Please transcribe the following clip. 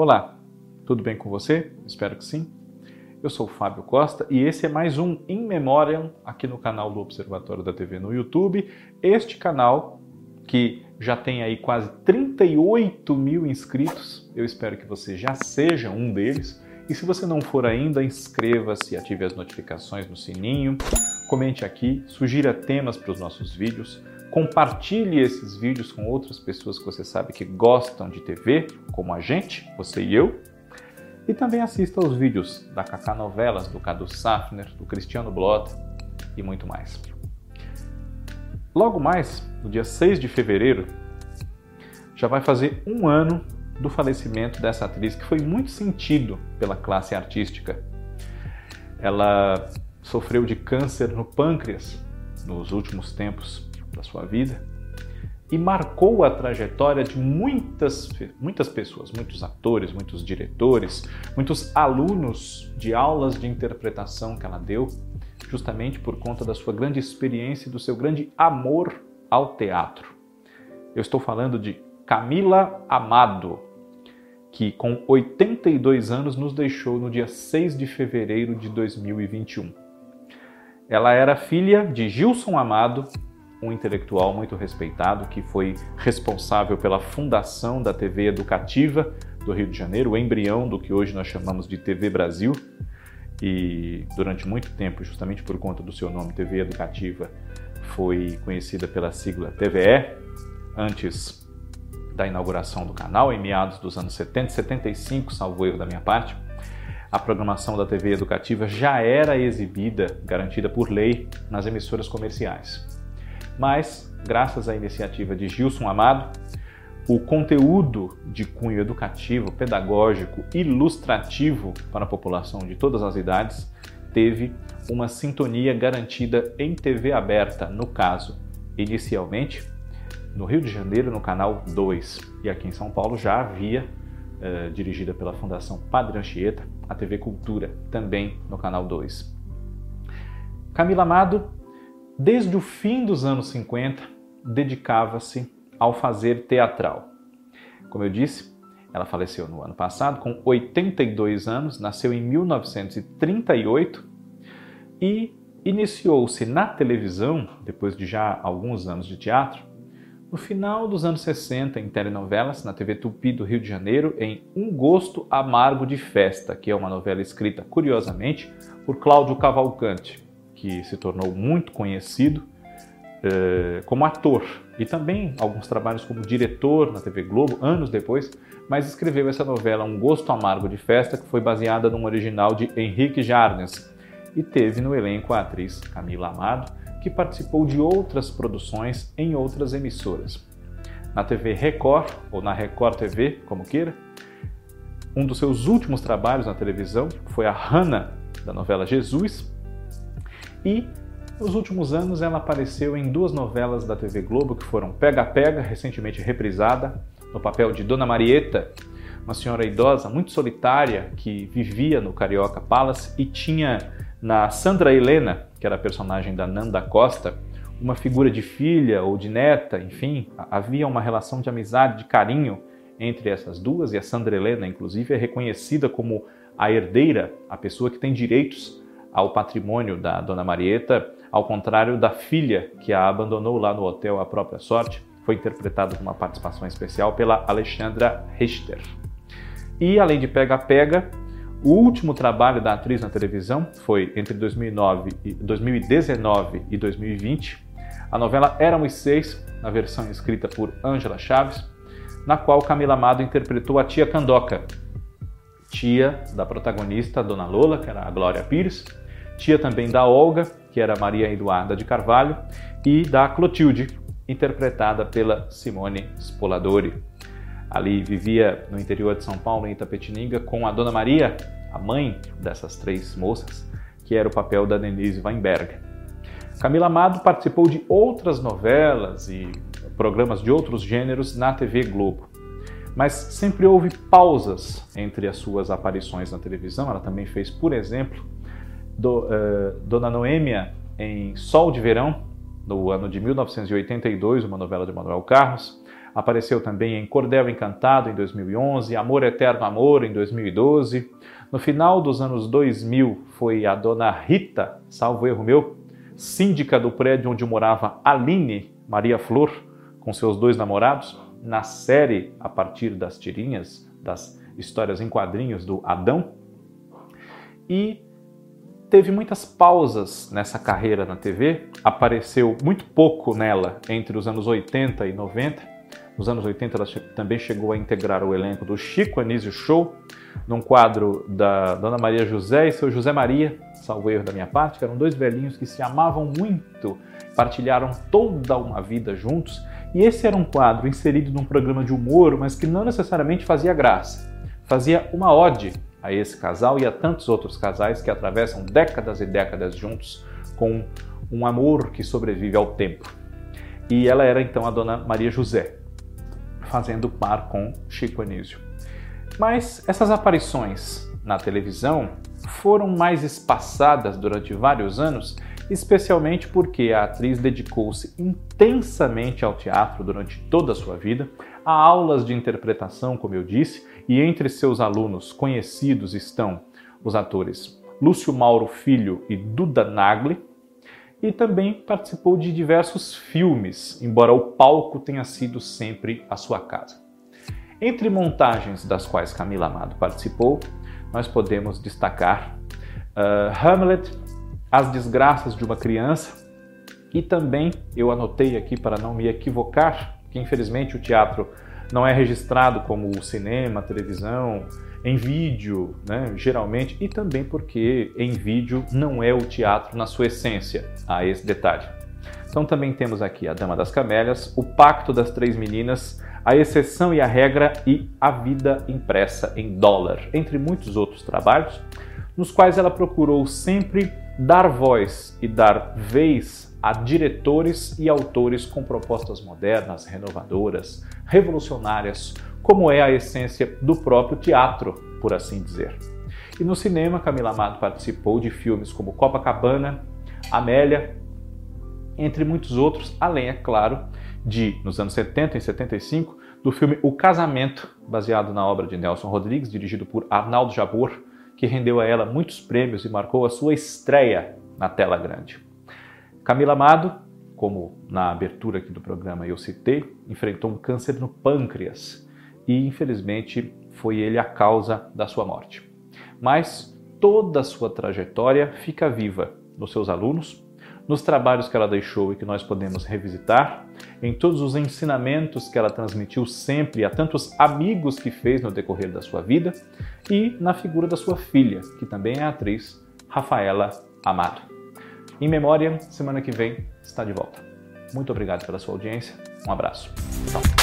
Olá, tudo bem com você? Espero que sim. Eu sou o Fábio Costa e esse é mais um In Memoriam aqui no canal do Observatório da TV no YouTube. Este canal que já tem aí quase 38 mil inscritos, eu espero que você já seja um deles. E se você não for ainda, inscreva-se, ative as notificações no sininho, comente aqui, sugira temas para os nossos vídeos, compartilhe esses vídeos com outras pessoas que você sabe que gostam de TV, como a gente, você e eu. E também assista aos vídeos da Kaká Novelas, do Cadu Safner, do Cristiano Blota e muito mais. Logo mais, no dia 6 de fevereiro, já vai fazer um ano do falecimento dessa atriz que foi muito sentido pela classe artística. Ela sofreu de câncer no pâncreas nos últimos tempos da sua vida e marcou a trajetória de muitas, muitas pessoas, muitos atores, muitos diretores, muitos alunos de aulas de interpretação que ela deu, justamente por conta da sua grande experiência e do seu grande amor ao teatro. Eu estou falando de Camila Amado, que com 82 anos nos deixou no dia 6 de fevereiro de 2021. Ela era filha de Gilson Amado, um intelectual muito respeitado que foi responsável pela fundação da TV Educativa do Rio de Janeiro, o embrião do que hoje nós chamamos de TV Brasil. E durante muito tempo, justamente por conta do seu nome, TV Educativa, foi conhecida pela sigla TVE, antes da inauguração do canal, em meados dos anos 70, 75, salvo erro da minha parte. A programação da TV Educativa já era exibida, garantida por lei, nas emissoras comerciais mas, graças à iniciativa de Gilson Amado, o conteúdo de cunho educativo, pedagógico, ilustrativo para a população de todas as idades teve uma sintonia garantida em TV aberta, no caso, inicialmente no Rio de Janeiro, no canal 2, e aqui em São Paulo já havia, eh, dirigida pela Fundação Padre Anchieta, a TV Cultura, também no canal 2. Camila Amado desde o fim dos anos 50, dedicava-se ao fazer teatral. Como eu disse, ela faleceu no ano passado, com 82 anos, nasceu em 1938 e iniciou-se na televisão, depois de já alguns anos de teatro, no final dos anos 60, em telenovelas, na TV Tupi do Rio de Janeiro, em Um Gosto Amargo de Festa, que é uma novela escrita, curiosamente, por Cláudio Cavalcante que se tornou muito conhecido eh, como ator e também alguns trabalhos como diretor na TV Globo anos depois, mas escreveu essa novela Um Gosto Amargo de Festa, que foi baseada num original de Henrique Jarnes e teve no elenco a atriz Camila Amado, que participou de outras produções em outras emissoras. Na TV Record, ou na Record TV, como queira, um dos seus últimos trabalhos na televisão foi a Hannah, da novela Jesus, e nos últimos anos ela apareceu em duas novelas da TV Globo que foram Pega Pega, recentemente reprisada, no papel de Dona Marieta, uma senhora idosa muito solitária que vivia no Carioca Palace e tinha na Sandra Helena, que era a personagem da Nanda Costa, uma figura de filha ou de neta, enfim, havia uma relação de amizade, de carinho entre essas duas e a Sandra Helena, inclusive, é reconhecida como a herdeira, a pessoa que tem direitos ao patrimônio da dona Marieta, ao contrário da filha que a abandonou lá no hotel à própria sorte, foi interpretada com uma participação especial pela Alexandra Richter. E além de Pega Pega, o último trabalho da atriz na televisão foi entre 2009 e 2019 e 2020, a novela Éramos Seis, na versão escrita por Ângela Chaves, na qual Camila Amado interpretou a tia Candoca, tia da protagonista Dona Lola, que era a Glória Pires, tia também da Olga, que era Maria Eduarda de Carvalho, e da Clotilde, interpretada pela Simone Spoladori. Ali vivia no interior de São Paulo, em Itapetininga, com a Dona Maria, a mãe dessas três moças, que era o papel da Denise Weinberg. Camila Amado participou de outras novelas e programas de outros gêneros na TV Globo mas sempre houve pausas entre as suas aparições na televisão. Ela também fez, por exemplo, do, uh, Dona Noêmia em Sol de Verão, no ano de 1982, uma novela de Manuel Carlos. Apareceu também em Cordel Encantado em 2011, Amor Eterno Amor em 2012. No final dos anos 2000 foi a dona Rita, salvo erro meu, síndica do prédio onde morava Aline Maria Flor, com seus dois namorados, na série a partir das tirinhas, das histórias em quadrinhos do Adão. E teve muitas pausas nessa carreira na TV, apareceu muito pouco nela entre os anos 80 e 90. Nos anos 80 ela também chegou a integrar o elenco do Chico Anísio Show, num quadro da Dona Maria José e seu José Maria, salvo erro da minha parte, que eram dois velhinhos que se amavam muito, partilharam toda uma vida juntos, e esse era um quadro inserido num programa de humor, mas que não necessariamente fazia graça. Fazia uma ode a esse casal e a tantos outros casais que atravessam décadas e décadas juntos com um amor que sobrevive ao tempo. E ela era então a dona Maria José, fazendo par com Chico Anísio. Mas essas aparições na televisão foram mais espaçadas durante vários anos, especialmente porque a atriz dedicou-se intensamente ao teatro durante toda a sua vida, a aulas de interpretação, como eu disse, e entre seus alunos conhecidos estão os atores Lúcio Mauro Filho e Duda Nagli, e também participou de diversos filmes, embora o palco tenha sido sempre a sua casa. Entre montagens das quais Camila Amado participou, nós podemos destacar uh, Hamlet, As Desgraças de uma Criança, e também eu anotei aqui para não me equivocar, que infelizmente o teatro não é registrado como o cinema, a televisão, em vídeo, né, geralmente, e também porque em vídeo não é o teatro na sua essência, há esse detalhe. Então também temos aqui a Dama das Camélias, o Pacto das Três Meninas, a Exceção e a Regra e a Vida Impressa em Dólar, entre muitos outros trabalhos, nos quais ela procurou sempre dar voz e dar vez a diretores e autores com propostas modernas, renovadoras, revolucionárias, como é a essência do próprio teatro, por assim dizer. E no cinema, Camila Amado participou de filmes como Copacabana, Amélia, entre muitos outros, além, é claro, de, nos anos 70 e 75, do filme O Casamento, baseado na obra de Nelson Rodrigues, dirigido por Arnaldo Jabor, que rendeu a ela muitos prêmios e marcou a sua estreia na tela grande. Camila Amado, como na abertura aqui do programa eu citei, enfrentou um câncer no pâncreas e infelizmente foi ele a causa da sua morte. Mas toda a sua trajetória fica viva nos seus alunos, nos trabalhos que ela deixou e que nós podemos revisitar, em todos os ensinamentos que ela transmitiu sempre a tantos amigos que fez no decorrer da sua vida e na figura da sua filha, que também é atriz, Rafaela Amado. Em Memória, semana que vem, está de volta. Muito obrigado pela sua audiência. Um abraço. Tchau.